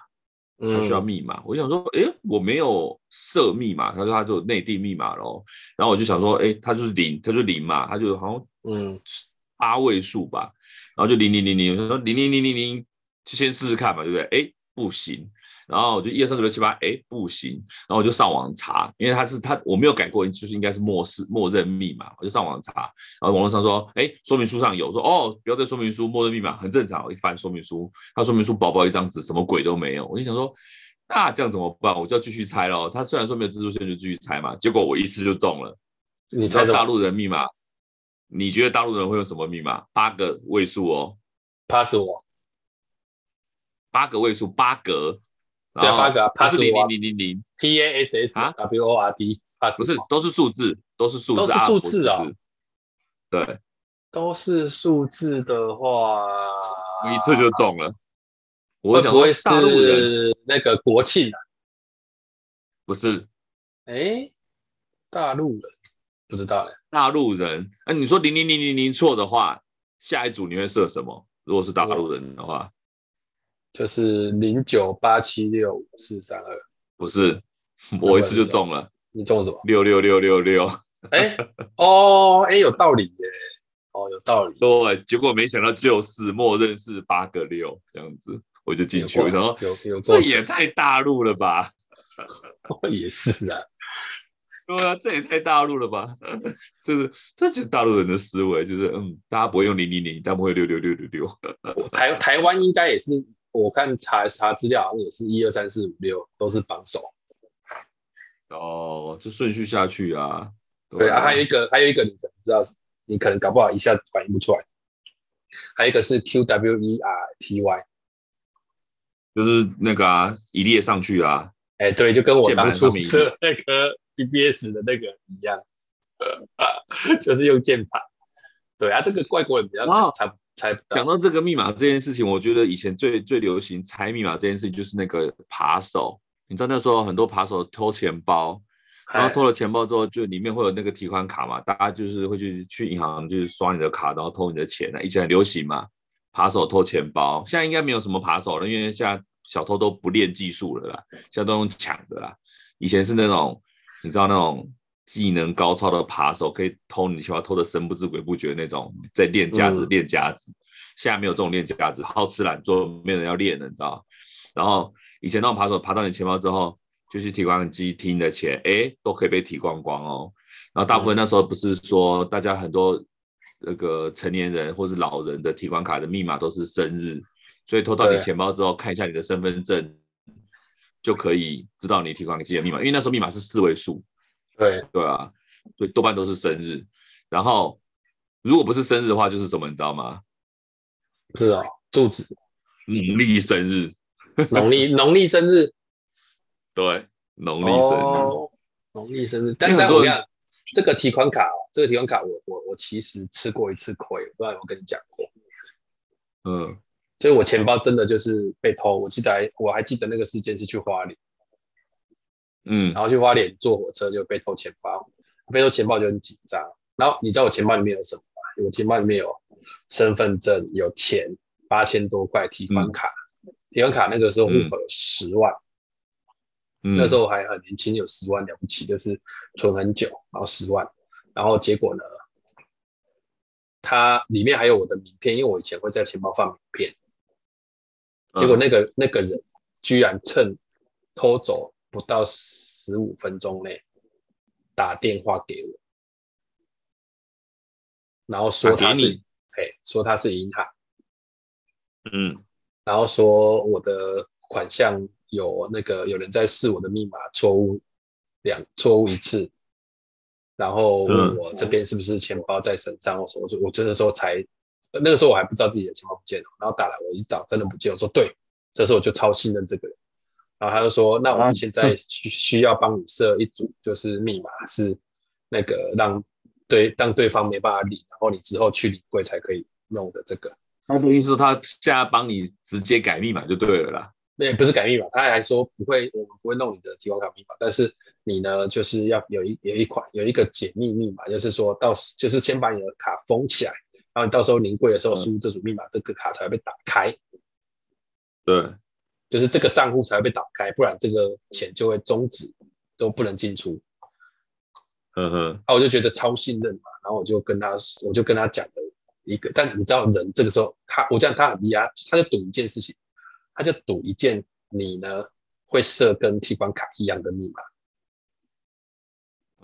他需要密码。我想说，诶，我没有设密码，他说他就内地密码喽。然后我就想说，诶，他就是零，他就零嘛，他就好像嗯八位数吧。然后就零零零零，我说零零零零零，就先试试看嘛，对不对？诶，不行。然后我就一二三四五六七八，哎，不行。然后我就上网查，因为他是他我没有改过，就是应该是默示默认密码。我就上网查，然后网络上说，哎，说明书上有说，哦，不要在说明书默认密码，很正常。我一翻说明书，他说明书薄薄一张纸，什么鬼都没有。我就想说，那这样怎么办？我就要继续猜喽。他虽然说没有蜘蛛线，就继续猜嘛。结果我一次就中了。你猜大陆人密码？你觉得大陆人会用什么密码？八个位数哦，pass 我，八个位数，八格。对，八个，它是零零零零零，P A S S W O R D，不是，都是数字，都是数字，都是数字啊。对，都是数字的话，一次就中了。会不会是那个国庆啊？不是，哎，大陆人不知道嘞。大陆人，哎，你说零零零零零错的话，下一组你会设什么？如果是大陆人的话。就是零九八七六五四三二，不是，我一次就中了。你中了什么？六六六六六。哎，哦，哎，有道理耶。哦，有道理。对，结果没想到就是默认是八个六这样子，我就进去。我想说，有有这也太大陆了吧？也是啊。对啊，这也太大陆了吧？就是这就是大陆人的思维，就是嗯，大家不会用零零零，但不会六六六六六。台台湾应该也是。我看查查资料，好像也是一二三四五六都是榜首。哦，这顺序下去啊。对，对啊，还有一个，还有一个，你可能知道，你可能搞不好一下反应不出来。还有一个是 Q W E R T Y，就是那个啊，一列上去啊。哎、欸，对，就跟我当初设 那个 B B S 的那个一样，就是用键盘。对啊，这个外国人比较才。讲到这个密码这件事情，我觉得以前最最流行猜密码这件事情，就是那个扒手。你知道那时候很多扒手偷钱包，然后偷了钱包之后，就里面会有那个提款卡嘛，大家就是会去去银行，就是刷你的卡，然后偷你的钱。以前很流行嘛，扒手偷钱包。现在应该没有什么扒手了，因为现在小偷都不练技术了啦，现在都用抢的啦。以前是那种，你知道那种。技能高超的扒手可以偷你钱包，偷的神不知鬼不觉那种，在练家子练家子。现在没有这种练家子，好吃懒做，没有人要练了，你知道？然后以前那种扒手爬到你钱包之后，就去提款机提你的钱，哎，都可以被提光光哦。然后大部分那时候不是说大家很多那个成年人或是老人的提款卡的密码都是生日，所以偷到你钱包之后，看一下你的身份证，就可以知道你提款机的密码，因为那时候密码是四位数。对对啊，所以多半都是生日。然后，如果不是生日的话，就是什么，你知道吗？是啊，住址。农历生日。农历农历生日。对，农历生日。哦、农历生日。但但我讲这个提款卡，这个提款卡我，我我我其实吃过一次亏，不知道有没有跟你讲过。嗯，就是我钱包真的就是被偷。我记得我还记得那个事件是去花莲。嗯，然后去花莲坐火车就被偷钱包，被偷钱包就很紧张。然后你知道我钱包里面有什么吗？我钱包里面有身份证、有钱，八千多块提款卡，嗯、提款卡那个时候户口有十万，嗯、那时候还很年轻，有十万了不起，就是存很久，然后十万，然后结果呢，它里面还有我的名片，因为我以前会在钱包放名片，结果那个、嗯、那个人居然趁偷走不到十五分钟内打电话给我。然后说他是，哎，说他是银行，嗯，然后说我的款项有那个有人在试我的密码错误两错误一次，然后问我这边是不是钱包在身上，我说我说我这个时候才那个时候我还不知道自己的钱包不见了，然后打来我一找真的不见，我说对，这时候我就超信任这个人，然后他就说那我们现在需需要帮你设一组就是密码是那个让。对，让对方没办法理，然后你之后去理柜才可以弄的这个。他的意思说，他现在帮你直接改密码就对了啦。那不是改密码，他还说不会，我们不会弄你的提款卡密码，但是你呢，就是要有一有一款有一个解密密码，就是说到就是先把你的卡封起来，然后你到时候临柜的时候输入这组密码，嗯、这个卡才会被打开。对，就是这个账户才会被打开，不然这个钱就会终止，都不能进出。嗯哼，啊，我就觉得超信任嘛，然后我就跟他，我就跟他讲了一个，但你知道人这个时候，他我讲他很厉害，他就赌一件事情，他就赌一件你呢会设跟提款卡一样的密码。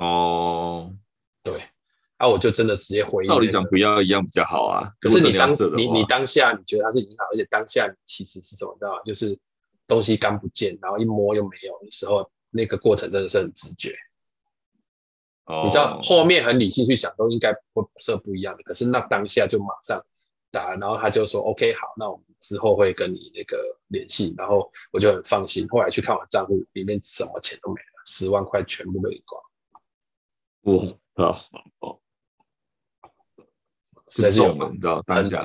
哦，对，啊，我就真的直接回应，道理讲不要一样比较好啊。可是你当你你当下你觉得他是银行，而且当下你其实是什么知道吗？就是东西刚不见，然后一摸又没有的时候，那个过程真的是很直觉。你知道后面很理性去想，都应该会是不一样的，可是那当下就马上打，然后他就说 OK 好，那我们之后会跟你那个联系，然后我就很放心。后来去看我账户里面什么钱都没了，十万块全部被光。我啊哦，实在是有你知道当下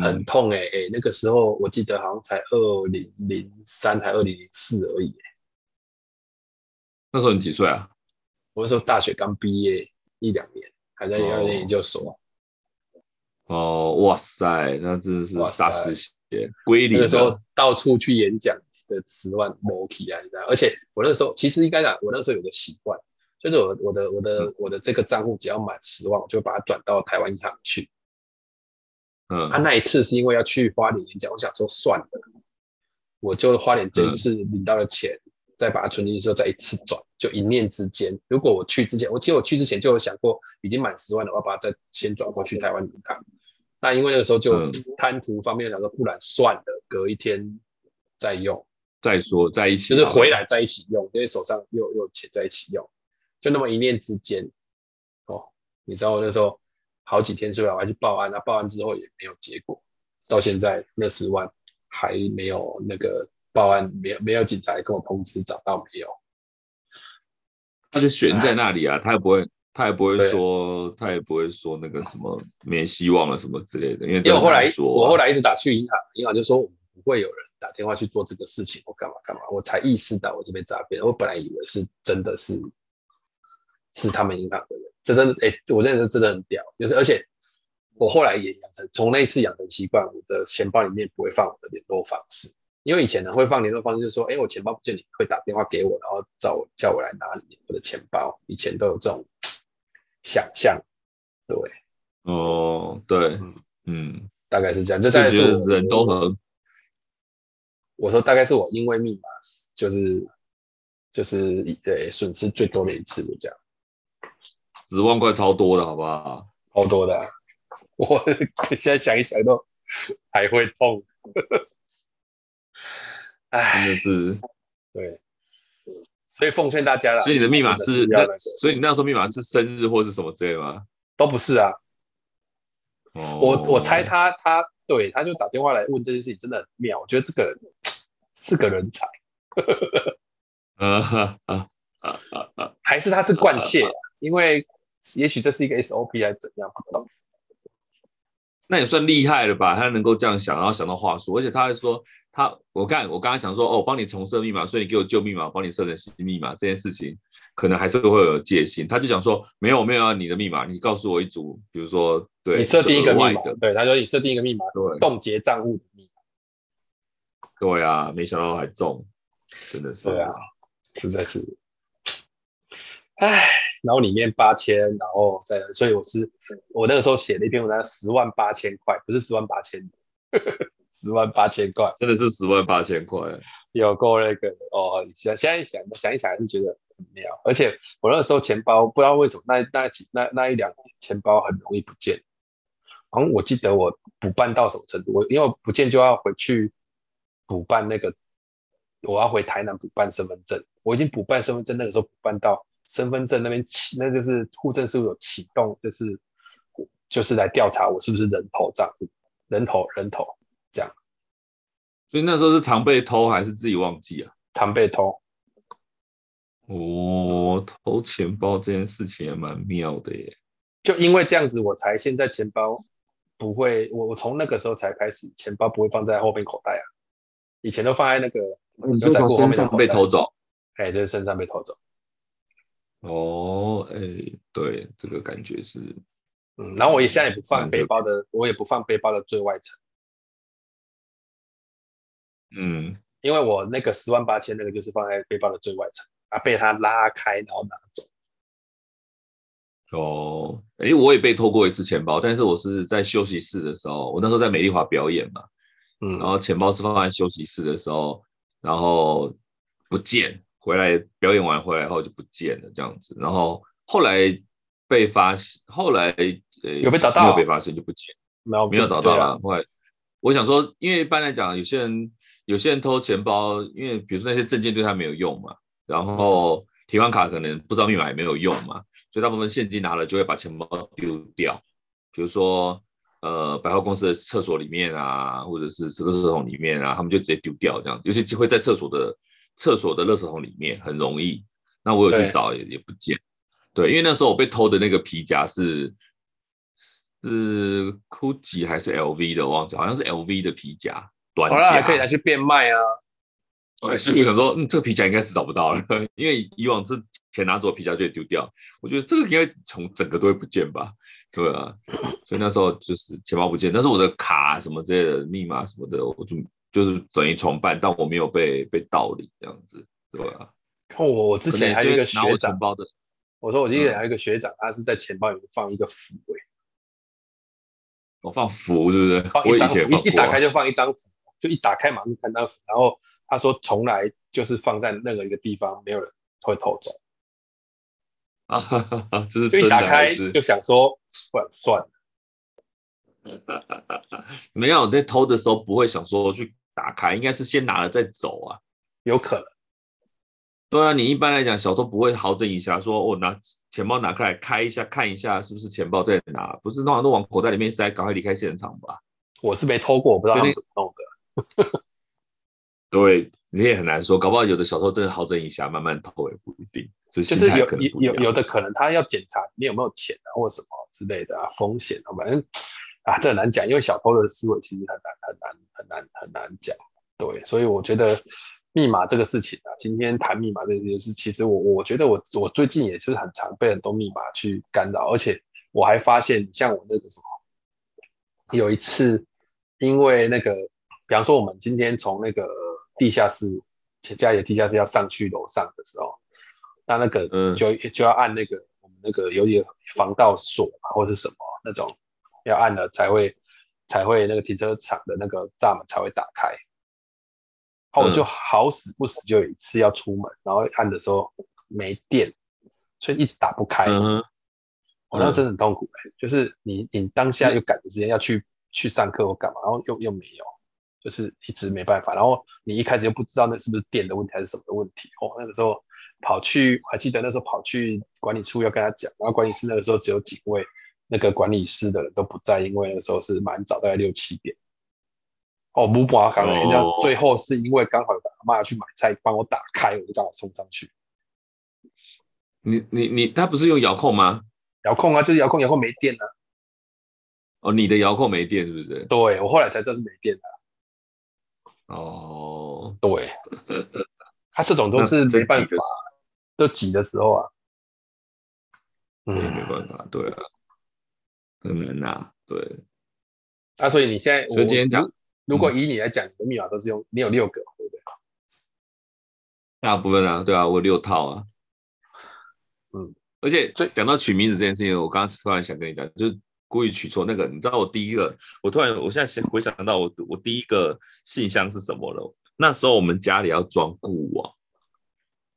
很，痛哎、欸、哎、欸，那个时候我记得好像才二零零三还二零零四而已、欸。那时候你几岁啊？我那时候大学刚毕业一两年，还在要念研究所。哦，哇塞，那真的是大师级，归零。那个时候到处去演讲的十万摩 k 啊，你知道？而且我那时候其实应该讲，我那时候有个习惯，就是我我的我的我的这个账户只要满十万，我就把它转到台湾银行去。嗯，他、啊、那一次是因为要去花莲演讲，我想说算了，我就花莲这一次领到了钱。嗯再把它存进去之后，再一次转，就一念之间。如果我去之前，我其实我去之前就有想过，已经满十万的话，把它再先转过去台湾银行。那因为那个时候就贪图方便，想说不然算了，隔一天再用，再说在一起，就是回来在一起用，因为手上又又有钱在一起用，就那么一念之间。哦，你知道我那时候好几天之后，我还去报案，那报案之后也没有结果，到现在那十万还没有那个。报案没有没有警察来跟我通知找到没有？他就悬在那里啊，他也不会他也不会说他也不会说那个什么没希望了什么之类的，因为因为我后来我后来一直打去银行，银行就说不会有人打电话去做这个事情，我干嘛干嘛，我才意识到我这边诈骗，我本来以为是真的是是他们银行的人，这真的哎、欸，我认为真的很屌，就是而且我后来也养成从那一次养成习惯，我的钱包里面不会放我的联络方式。因为以前呢会放联络方式，就是说，哎，我钱包不见，你会打电话给我，然后找我叫我来拿你我的钱包。以前都有这种想象，对，哦，对，嗯，大概是这样。这大概是人都很，我说大概是我因为密码就是就是呃损失最多的一次，就这样。十万块超多的，好不好？超多的，我现在想一想都还会痛。唉，真的是，对，所以奉劝大家了。所以你的密码是，那所以你那时候密码是生日或是什么之类吗？都不是啊。哦，我我猜他他对他就打电话来问这件事情，真的很妙。我觉得这个人是个人才。啊哈啊啊啊！还是他是 惯窃？因为也许这是一个 SOP 还是怎样？那也算厉害了吧？他能够这样想，然后想到话术，而且他还说。他，我看我刚刚想说，哦，帮你重设密码，所以你给我旧密码，帮你设成新密码，这件事情可能还是会有戒心。他就想说，没有没有啊，你的密码，你告诉我一组，比如说，对，你设定一个密码，对，他说你设定一个密码，对，冻结账户的密对啊，没想到还中，真的是。对啊，实在是。唉，然后里面八千，然后再，所以我是我那个时候写了一篇文章，十万八千块，不是十万八千，十万八千块，真的是十万八千块，有够那个哦。现现在想想一想，还是觉得很妙。而且我那个时候钱包不知道为什么那那几那那一两年钱包很容易不见。然后我记得我补办到什么程度，我因为我不见就要回去补办那个，我要回台南补办身份证。我已经补办身份证，那个时候补办到身份证那边启，那就是户政事务有启动，就是就是来调查我是不是人头账户，人头人头这样。所以那时候是常被偷还是自己忘记啊？常被偷。哦，偷钱包这件事情也蛮妙的耶。就因为这样子，我才现在钱包。不会，我我从那个时候才开始，钱包不会放在后面口袋啊，以前都放在那个，你说从身上被偷走，哎，就是身上被偷走。哦，哎，对，这个感觉是，嗯，然后我也现在也不放背包的，我也不放背包的最外层，嗯，因为我那个十万八千那个就是放在背包的最外层啊，被他拉开然后拿走。哦，哎，我也被偷过一次钱包，但是我是在休息室的时候，我那时候在美丽华表演嘛，嗯，然后钱包是放在休息室的时候，然后不见，回来表演完回来后就不见了这样子，然后后来被发现，后来呃有被找到，没有被发现就不见，没有没有找到了。后来我想说，因为一般来讲，有些人有些人偷钱包，因为比如说那些证件对他没有用嘛，然后提款卡可能不知道密码也没有用嘛。所以大部分现金拿了就会把钱包丢掉，比如说呃百货公司的厕所里面啊，或者是垃圾桶里面啊，他们就直接丢掉这样。有些机会在厕所的厕所的垃圾桶里面很容易。那我有去找也也不见。对，因为那时候我被偷的那个皮夹是是 GUCCI 还是 LV 的，我忘记好像是 LV 的皮夹，短夹还可以拿去变卖啊。对，所以我想说，嗯，这个皮夹应该是找不到了，因为以往是钱拿走，皮夹就会丢掉。我觉得这个应该从整个都会不见吧，对啊。所以那时候就是钱包不见，但是我的卡什么之类的、密码什么的，我就就是等于重办，但我没有被被盗领这样子，对啊。看我，我之前还有一个学长，包的，我说我记得还有一个学长，他是在钱包里面放一个符，哎，我放符，对不对？放一张符，一一打开就放一张符。就一打开马上看到，然后他说从来就是放在任何一个地方，没有人会偷走啊，就是就一打开就想说算算了，没有在偷的时候不会想说去打开，应该是先拿了再走啊，有可能。对啊，你一般来讲小偷不会好整以暇，说我、哦、拿钱包拿开来开一下看一下是不是钱包在哪，不是通常都往口袋里面塞，赶快离开现场吧。我是没偷过，我不知道他们怎么弄的。对，你也很难说，搞不好有的小偷真的好整以暇，慢慢偷也不一定。就是有有有有的可能他要检查你有没有钱啊，或者什么之类的啊，风险啊，反正啊，这很难讲，因为小偷的思维其实很难很难很难很难讲。对，所以我觉得密码这个事情啊，今天谈密码这件事，其实我我觉得我我最近也是很常被很多密码去干扰，而且我还发现，像我那个什么，有一次因为那个。比方说，我们今天从那个地下室，家里的地下室要上去楼上的时候，那那个就就要按那个我们那个有点防盗锁啊，或者是什么那种，要按了才会才会那个停车场的那个闸门才会打开。然后我就好死不死就有一次要出门，然后按的时候没电，所以一直打不开。我那时候很痛苦，就是你你当下又赶着时间要去去上课或干嘛，然后又又没有。就是一直没办法，然后你一开始又不知道那是不是电的问题还是什么的问题哦。那个时候跑去，我还记得那时候跑去管理处要跟他讲，然后管理室那个时候只有几位那个管理室的人都不在，因为那个时候是蛮早，大概六七点。哦，不不好，人家最后是因为刚好有阿妈要去买菜，帮我打开，我就刚好送上去。你你你，他不是用遥控吗？遥控啊，就是遥控，遥控没电了，啊。哦，你的遥控没电是不是？对，我后来才知道是没电的，啊。哦，对，他这种都是没办法，都挤的时候啊，这也没办法，对啊，很难啊，对。啊，所以你现在，所以今天讲，如果以你来讲，你的密码都是用你有六个，对不对？大部分啊，对啊，我有六套啊。嗯，而且讲到取名字这件事情，我刚刚突然想跟你讲，就是故意取错那个。你知道我第一个，我突然我现在回想到我我第一个信箱是什么了？那时候我们家里要装固网，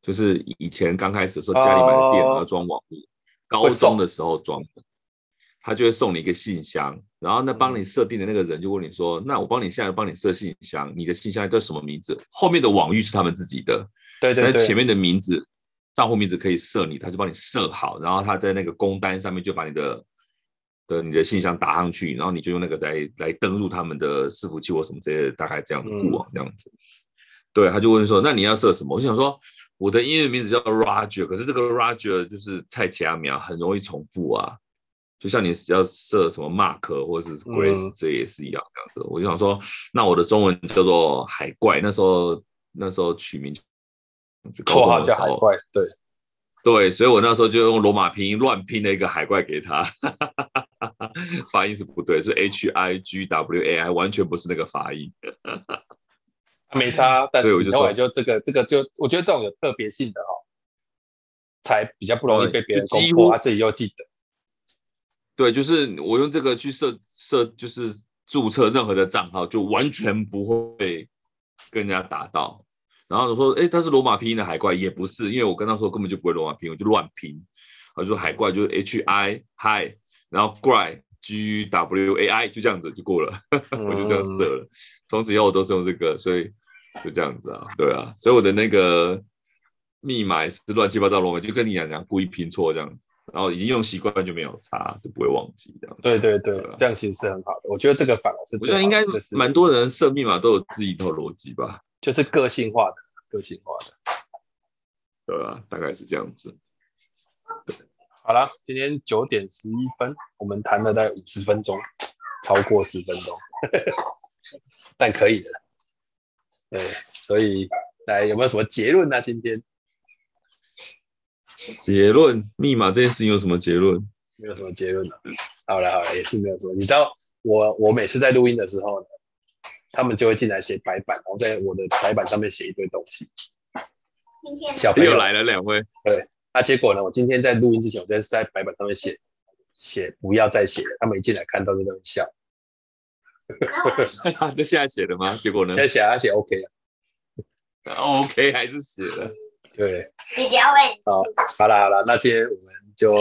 就是以前刚开始的时候，家里买的电脑要装网络，高中的时候装的。他就会送你一个信箱，然后那帮你设定的那个人就问你说：“嗯、那我帮你现在帮你设信箱，你的信箱叫什么名字？后面的网域是他们自己的，对对对，但前面的名字账户名字可以设你，他就帮你设好，然后他在那个工单上面就把你的的你的信箱打上去，然后你就用那个来来登入他们的伺服器或什么这些，大概这样的固网这样子。嗯、对，他就问说：那你要设什么？我就想说，我的英文名字叫 Roger，可是这个 Roger 就是蔡奇阿苗，很容易重复啊。”就像你要设什么 Mark 或者是 Grace，这也是一样这样子。我就想说，那我的中文叫做海怪。那时候那时候取名，绰号叫海怪，对对，所以我那时候就用罗马拼音乱拼了一个海怪给他，发音是不对，是 H I G W A I，完全不是那个发音。他没差，但所以我就说，就这个这个就我觉得这种有特别性的哦，才比较不容易被别人攻破，他自己又记得。对，就是我用这个去设设，就是注册任何的账号，就完全不会跟人家打到。然后我说，哎，他是罗马拼音的海怪，也不是，因为我跟他说根本就不会罗马拼音，我就乱拼。他说海怪就是 H I Hi，然后 Gray G W A I，就这样子就过了，我就这样设了。从此以后我都是用这个，所以就这样子啊，对啊，所以我的那个密码是乱七八糟罗马，就跟你讲讲，故意拼错这样子。然后已经用习惯就没有差，就不会忘记这样。对对对，这样其实是很好的。我觉得这个反而是我觉得应该蛮多人设密码都有自己一套逻辑吧，就是个性化的，个性化的。对啊，大概是这样子。对，好了，今天九点十一分，我们谈了大概五十分钟，超过十分钟，但可以的。对，所以来有没有什么结论呢、啊？今天？结论，密码这件事情有什么结论？没有什么结论了。好了好了，也是没有什么。你知道我我每次在录音的时候呢，他们就会进来写白板，然后在我的白板上面写一堆东西。小朋友又来了两位。对，那、啊、结果呢？我今天在录音之前，我在在白板上面写写不要再写了。他们一进来看到就在那笑。那 现在写的吗？结果呢？现在写啊写 OK 啊。OK 还是写了。对，你不要问。好，好了好啦，那今天我们就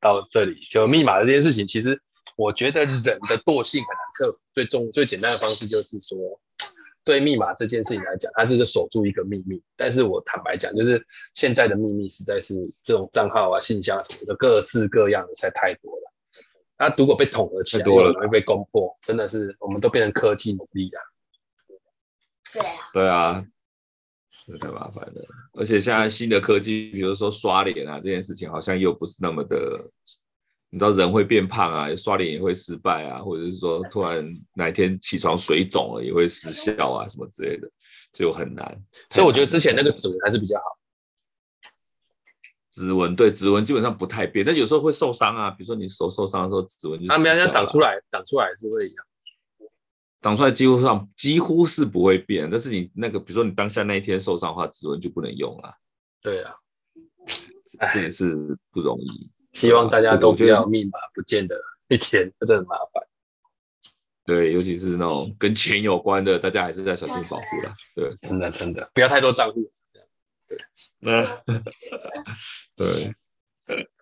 到这里。就密码的这件事情，其实我觉得人的惰性很难克服。最重最简单的方式就是说，对密码这件事情来讲，它是守住一个秘密。但是我坦白讲，就是现在的秘密实在是这种账号啊、信箱什么的，各式各样的实在太多了。那如果被统合起来，多了会被攻破，真的是我们都变成科技奴隶啊。对啊。对啊。这太麻烦了，而且现在新的科技，比如说刷脸啊，这件事情好像又不是那么的，你知道人会变胖啊，刷脸也会失败啊，或者是说突然哪一天起床水肿了也会失效啊，什么之类的，就很难。所以我觉得之前那个指纹还是比较好。指纹对指纹基本上不太变，但有时候会受伤啊，比如说你手受伤的时候，指纹就他们要长出来，长出来是会一样。长出来几乎上几乎是不会变，但是你那个，比如说你当下那一天受伤的话，指纹就不能用了。对啊，这也是不容易。希望大家都不要密码不见的一天，这真的很麻烦。对，尤其是那种跟钱有关的，大家还是在小心保护啦。对，真的真的不要太多账户。对，那对，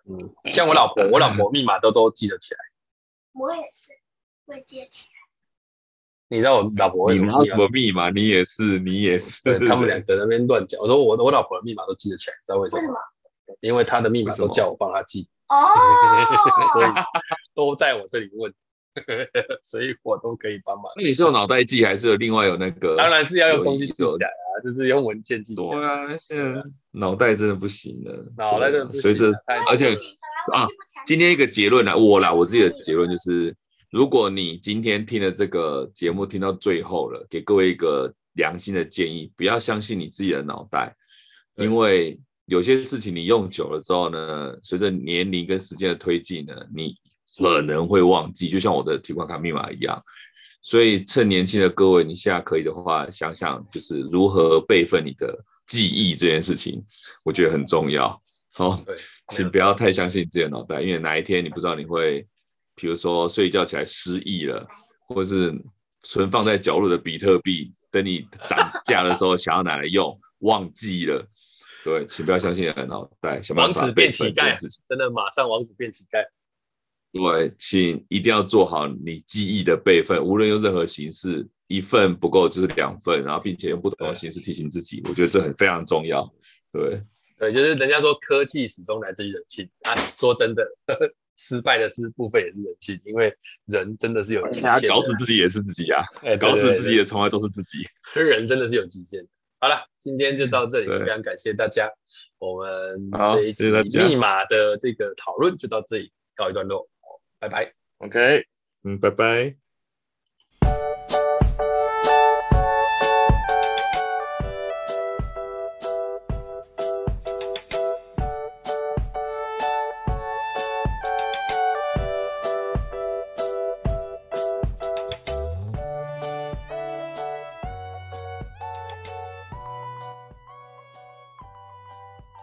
嗯，像我老婆，我老婆密码都都记得起来。我也是会记起来。你知道我老婆为什么？你什么密码？你也是，你也是。他们两个在那边乱讲。我说我我老婆的密码都记得起来，你知道为什么？为什么？因为她的密码都叫我帮她记。哦。所以都在我这里问，所以我都可以帮忙。那你是用脑袋记，还是有另外有那个？当然是要用东西记起来啊，就是用文件记起来。对啊，现在脑袋真的不行了，脑袋真的不行。随着，而且啊，今天一个结论呢，我啦，我自己的结论就是。如果你今天听了这个节目听到最后了，给各位一个良心的建议，不要相信你自己的脑袋，因为有些事情你用久了之后呢，随着年龄跟时间的推进呢，你可能会忘记，就像我的提款卡密码一样。所以趁年轻的各位，你现在可以的话，想想就是如何备份你的记忆这件事情，我觉得很重要。好，对，请不要太相信自己的脑袋，因为哪一天你不知道你会，比如说睡觉起来失忆了，或者是存放在角落的比特币，等你涨价的时候想要拿来用，忘记了。对，请不要相信人的脑袋，想办法王子变乞丐，真的马上王子变乞丐。对，请一定要做好你记忆的备份，无论用任何形式，一份不够就是两份，然后并且用不同的形式提醒自己，我觉得这很非常重要。对，对，就是人家说科技始终来自于人性啊，说真的，呵呵失败的是部分也是人性，因为人真的是有极限的，搞死自己也是自己啊，哎，搞死自己也从来都是自己，人真的是有极限。好了，今天就到这里，非常感谢大家，我们这一集密码的这个讨论就到这里告一段落。拜拜。OK，嗯，拜拜。